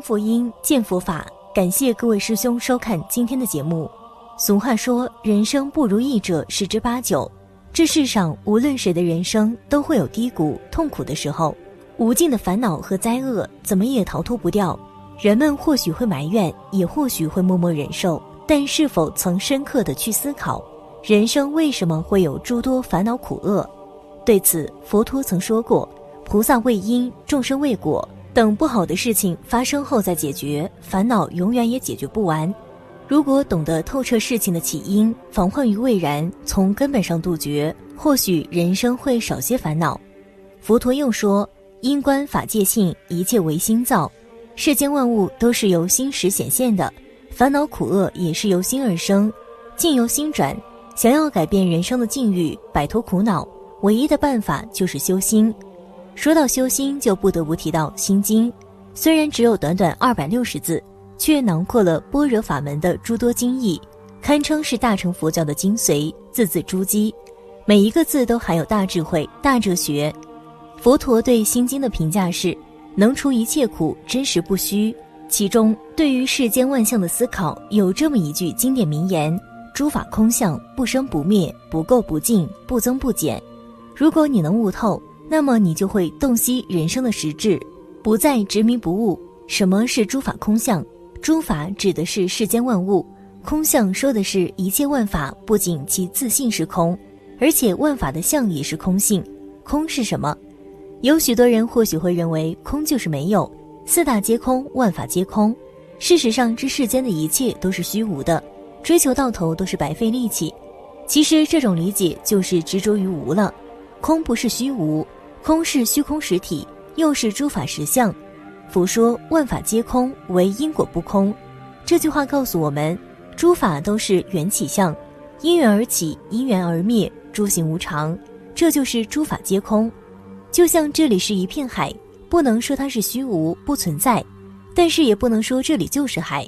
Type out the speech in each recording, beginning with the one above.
闻佛音，见佛法。感谢各位师兄收看今天的节目。俗话说，人生不如意者十之八九。这世上无论谁的人生都会有低谷、痛苦的时候，无尽的烦恼和灾厄，怎么也逃脱不掉。人们或许会埋怨，也或许会默默忍受，但是否曾深刻的去思考，人生为什么会有诸多烦恼苦厄？对此，佛陀曾说过：“菩萨为因，众生为果。”等不好的事情发生后再解决，烦恼永远也解决不完。如果懂得透彻事情的起因，防患于未然，从根本上杜绝，或许人生会少些烦恼。佛陀又说：“因观法界性，一切唯心造。世间万物都是由心识显现的，烦恼苦厄也是由心而生，境由心转。想要改变人生的境遇，摆脱苦恼，唯一的办法就是修心。”说到修心，就不得不提到《心经》。虽然只有短短二百六十字，却囊括了般若法门的诸多精义，堪称是大乘佛教的精髓，字字珠玑，每一个字都含有大智慧、大哲学。佛陀对《心经》的评价是：能除一切苦，真实不虚。其中对于世间万象的思考，有这么一句经典名言：“诸法空相，不生不灭，不垢不净，不增不减。”如果你能悟透。那么你就会洞悉人生的实质，不再执迷不悟。什么是诸法空相？诸法指的是世间万物，空相说的是一切万法不仅其自性是空，而且万法的相也是空性。空是什么？有许多人或许会认为空就是没有，四大皆空，万法皆空。事实上，这世间的一切都是虚无的，追求到头都是白费力气。其实这种理解就是执着于无了，空不是虚无。空是虚空实体，又是诸法实相。佛说万法皆空，唯因果不空。这句话告诉我们，诸法都是缘起相，因缘而起，因缘而灭，诸行无常。这就是诸法皆空。就像这里是一片海，不能说它是虚无不存在，但是也不能说这里就是海，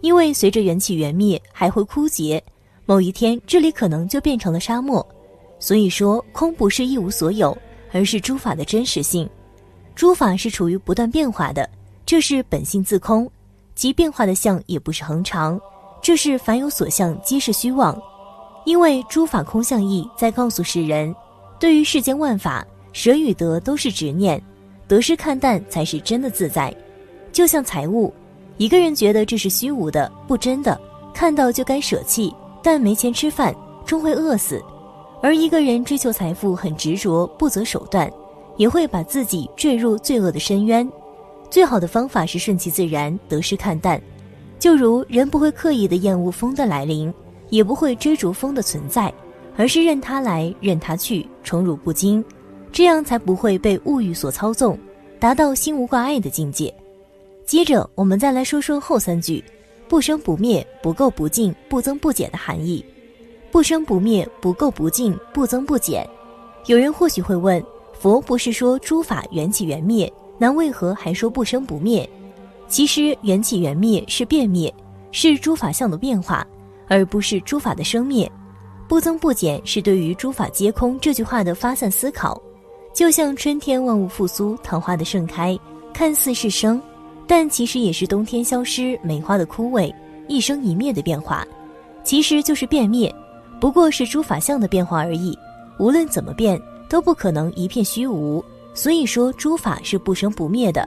因为随着缘起缘灭，还会枯竭。某一天，这里可能就变成了沙漠。所以说，空不是一无所有。而是诸法的真实性，诸法是处于不断变化的，这是本性自空，即变化的相也不是恒常，这是凡有所相皆是虚妄，因为诸法空相义在告诉世人，对于世间万法，舍与得都是执念，得失看淡才是真的自在。就像财物，一个人觉得这是虚无的、不真的，看到就该舍弃，但没钱吃饭，终会饿死。而一个人追求财富很执着，不择手段，也会把自己坠入罪恶的深渊。最好的方法是顺其自然，得失看淡。就如人不会刻意的厌恶风的来临，也不会追逐风的存在，而是任它来，任它去，宠辱不惊，这样才不会被物欲所操纵，达到心无挂碍的境界。接着，我们再来说说后三句：不生不灭，不垢不净，不增不减的含义。不生不灭，不垢不净，不增不减。有人或许会问：佛不是说诸法缘起缘灭，那为何还说不生不灭？其实缘起缘灭是变灭，是诸法相的变化，而不是诸法的生灭。不增不减是对于诸法皆空这句话的发散思考。就像春天万物复苏，桃花的盛开，看似是生，但其实也是冬天消失，梅花的枯萎，一生一灭的变化，其实就是变灭。不过是诸法相的变化而已，无论怎么变，都不可能一片虚无。所以说，诸法是不生不灭的。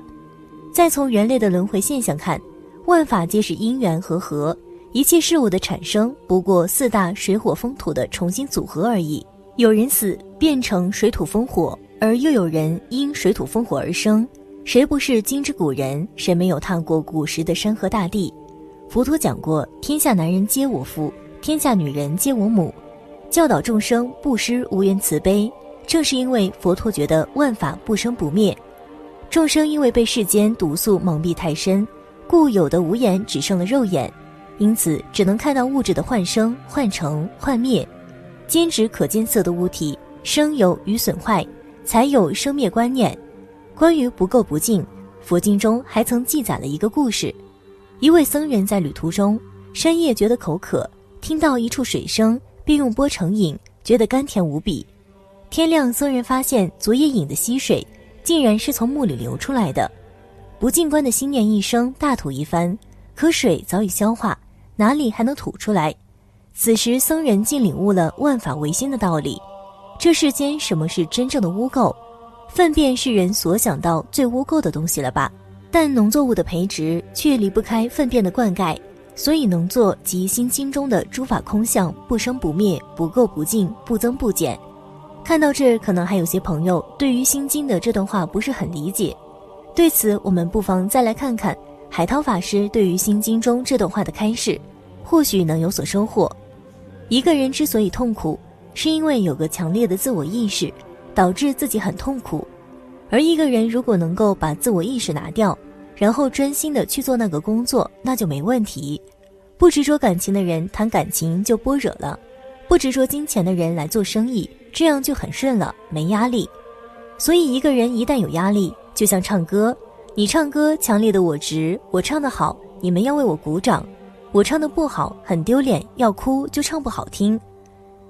再从人类的轮回现象看，万法皆是因缘和合，一切事物的产生不过四大水火风土的重新组合而已。有人死变成水土风火，而又有人因水土风火而生。谁不是今之古人？谁没有踏过古时的山河大地？佛陀讲过：天下男人皆我父。天下女人皆我母，教导众生布施无缘慈悲，正是因为佛陀觉得万法不生不灭，众生因为被世间毒素蒙蔽太深，故有的无眼只剩了肉眼，因此只能看到物质的幻生、幻成、幻灭，兼指可见色的物体生有与损坏，才有生灭观念。关于不垢不净，佛经中还曾记载了一个故事：一位僧人在旅途中，深夜觉得口渴。听到一处水声，便用钵盛饮，觉得甘甜无比。天亮，僧人发现昨夜饮的溪水，竟然是从墓里流出来的。不进观的心念一生大吐一番，可水早已消化，哪里还能吐出来？此时僧人竟领悟了万法唯心的道理。这世间什么是真正的污垢？粪便是人所想到最污垢的东西了吧？但农作物的培植却离不开粪便的灌溉，所以能作及心经中的诸法空相不生不灭，不垢不净，不增不减。看到这，可能还有些朋友对于心经的这段话不是很理解。对此，我们不妨再来看看海涛法师对于心经中这段话的开示，或许能有所收获。一个人之所以痛苦，是因为有个强烈的自我意识。导致自己很痛苦，而一个人如果能够把自我意识拿掉，然后专心的去做那个工作，那就没问题。不执着感情的人谈感情就波惹了，不执着金钱的人来做生意，这样就很顺了，没压力。所以一个人一旦有压力，就像唱歌，你唱歌强烈的我执，我唱得好，你们要为我鼓掌；我唱得不好，很丢脸，要哭就唱不好听。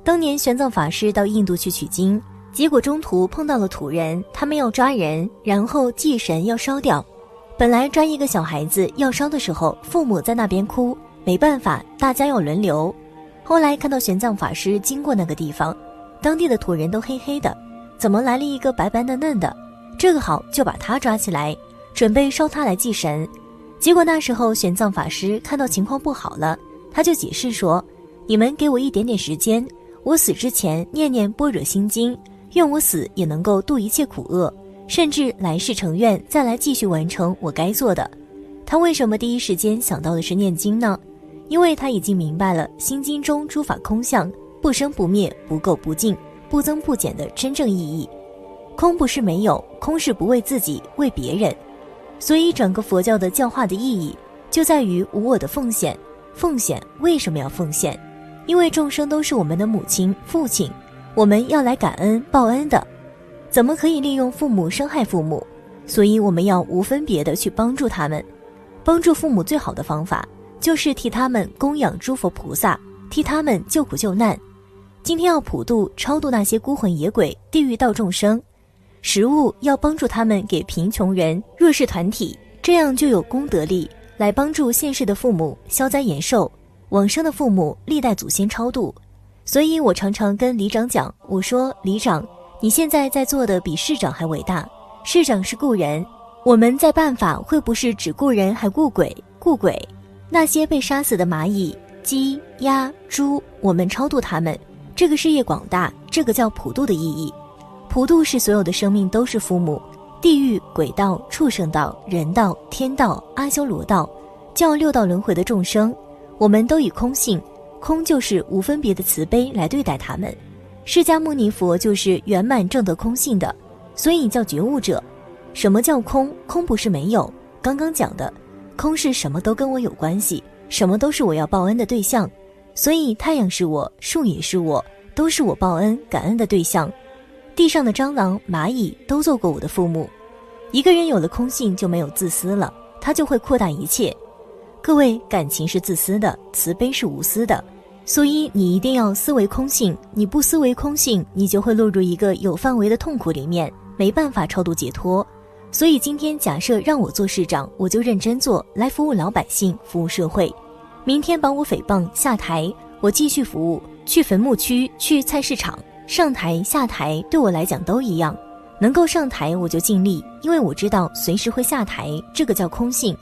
当年玄奘法师到印度去取经。结果中途碰到了土人，他们要抓人，然后祭神要烧掉。本来抓一个小孩子要烧的时候，父母在那边哭，没办法，大家要轮流。后来看到玄奘法师经过那个地方，当地的土人都黑黑的，怎么来了一个白白嫩嫩的？这个好，就把他抓起来，准备烧他来祭神。结果那时候玄奘法师看到情况不好了，他就解释说：“你们给我一点点时间，我死之前念念般若心经。”愿我死也能够度一切苦厄，甚至来世成愿再来继续完成我该做的。他为什么第一时间想到的是念经呢？因为他已经明白了心经中诸法空相不生不灭、不垢不净、不增不减的真正意义。空不是没有，空是不为自己，为别人。所以整个佛教的教化的意义就在于无我的奉献。奉献为什么要奉献？因为众生都是我们的母亲、父亲。我们要来感恩报恩的，怎么可以利用父母伤害父母？所以我们要无分别的去帮助他们。帮助父母最好的方法就是替他们供养诸佛菩萨，替他们救苦救难。今天要普度超度那些孤魂野鬼、地狱道众生，食物要帮助他们给贫穷人、弱势团体，这样就有功德力来帮助现世的父母消灾延寿，往生的父母历代祖先超度。所以我常常跟里长讲，我说里长，你现在在做的比市长还伟大。市长是雇人，我们在办法会不是只雇人还雇鬼？雇鬼，那些被杀死的蚂蚁、鸡、鸭、猪，我们超度他们。这个事业广大，这个叫普度的意义。普度是所有的生命都是父母，地狱、鬼道、畜生道、人道、天道、阿修罗道，叫六道轮回的众生，我们都以空性。空就是无分别的慈悲来对待他们，释迦牟尼佛就是圆满正得空性的，所以叫觉悟者。什么叫空？空不是没有，刚刚讲的，空是什么都跟我有关系，什么都是我要报恩的对象。所以太阳是我，树也是我，都是我报恩感恩的对象。地上的蟑螂、蚂蚁都做过我的父母。一个人有了空性，就没有自私了，他就会扩大一切。各位，感情是自私的，慈悲是无私的，所以你一定要思维空性。你不思维空性，你就会落入一个有范围的痛苦里面，没办法超度解脱。所以今天假设让我做市长，我就认真做，来服务老百姓，服务社会。明天把我诽谤下台，我继续服务，去坟墓区，去菜市场，上台下台对我来讲都一样。能够上台我就尽力，因为我知道随时会下台，这个叫空性。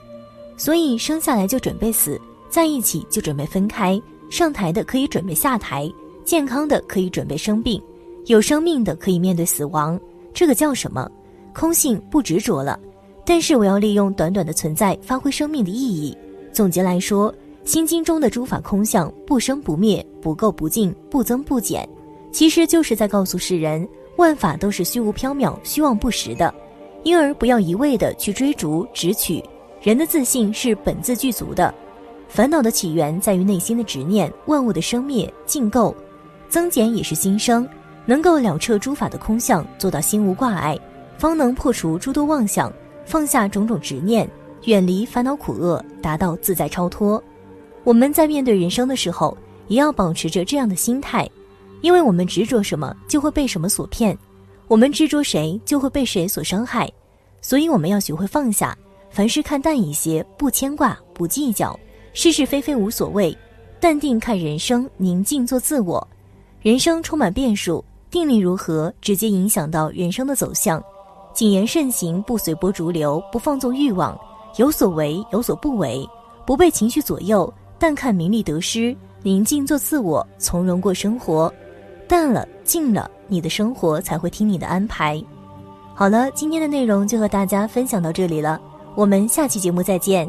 所以生下来就准备死，在一起就准备分开。上台的可以准备下台，健康的可以准备生病，有生命的可以面对死亡。这个叫什么？空性不执着了。但是我要利用短短的存在，发挥生命的意义。总结来说，《心经》中的诸法空相不生不灭，不垢不净，不增不减，其实就是在告诉世人，万法都是虚无缥缈、虚妄不实的，因而不要一味的去追逐、执取。人的自信是本自具足的，烦恼的起源在于内心的执念，万物的生灭尽垢，增减也是心生。能够了彻诸法的空相，做到心无挂碍，方能破除诸多妄想，放下种种执念，远离烦恼苦厄，达到自在超脱。我们在面对人生的时候，也要保持着这样的心态，因为我们执着什么，就会被什么所骗；我们执着谁，就会被谁所伤害。所以我们要学会放下。凡事看淡一些，不牵挂，不计较，是是非非无所谓，淡定看人生，宁静做自我。人生充满变数，定力如何，直接影响到人生的走向。谨言慎行，不随波逐流，不放纵欲望，有所为，有所不为，不被情绪左右，淡看名利得失，宁静做自我，从容过生活。淡了，静了，你的生活才会听你的安排。好了，今天的内容就和大家分享到这里了，我们下期节目再见。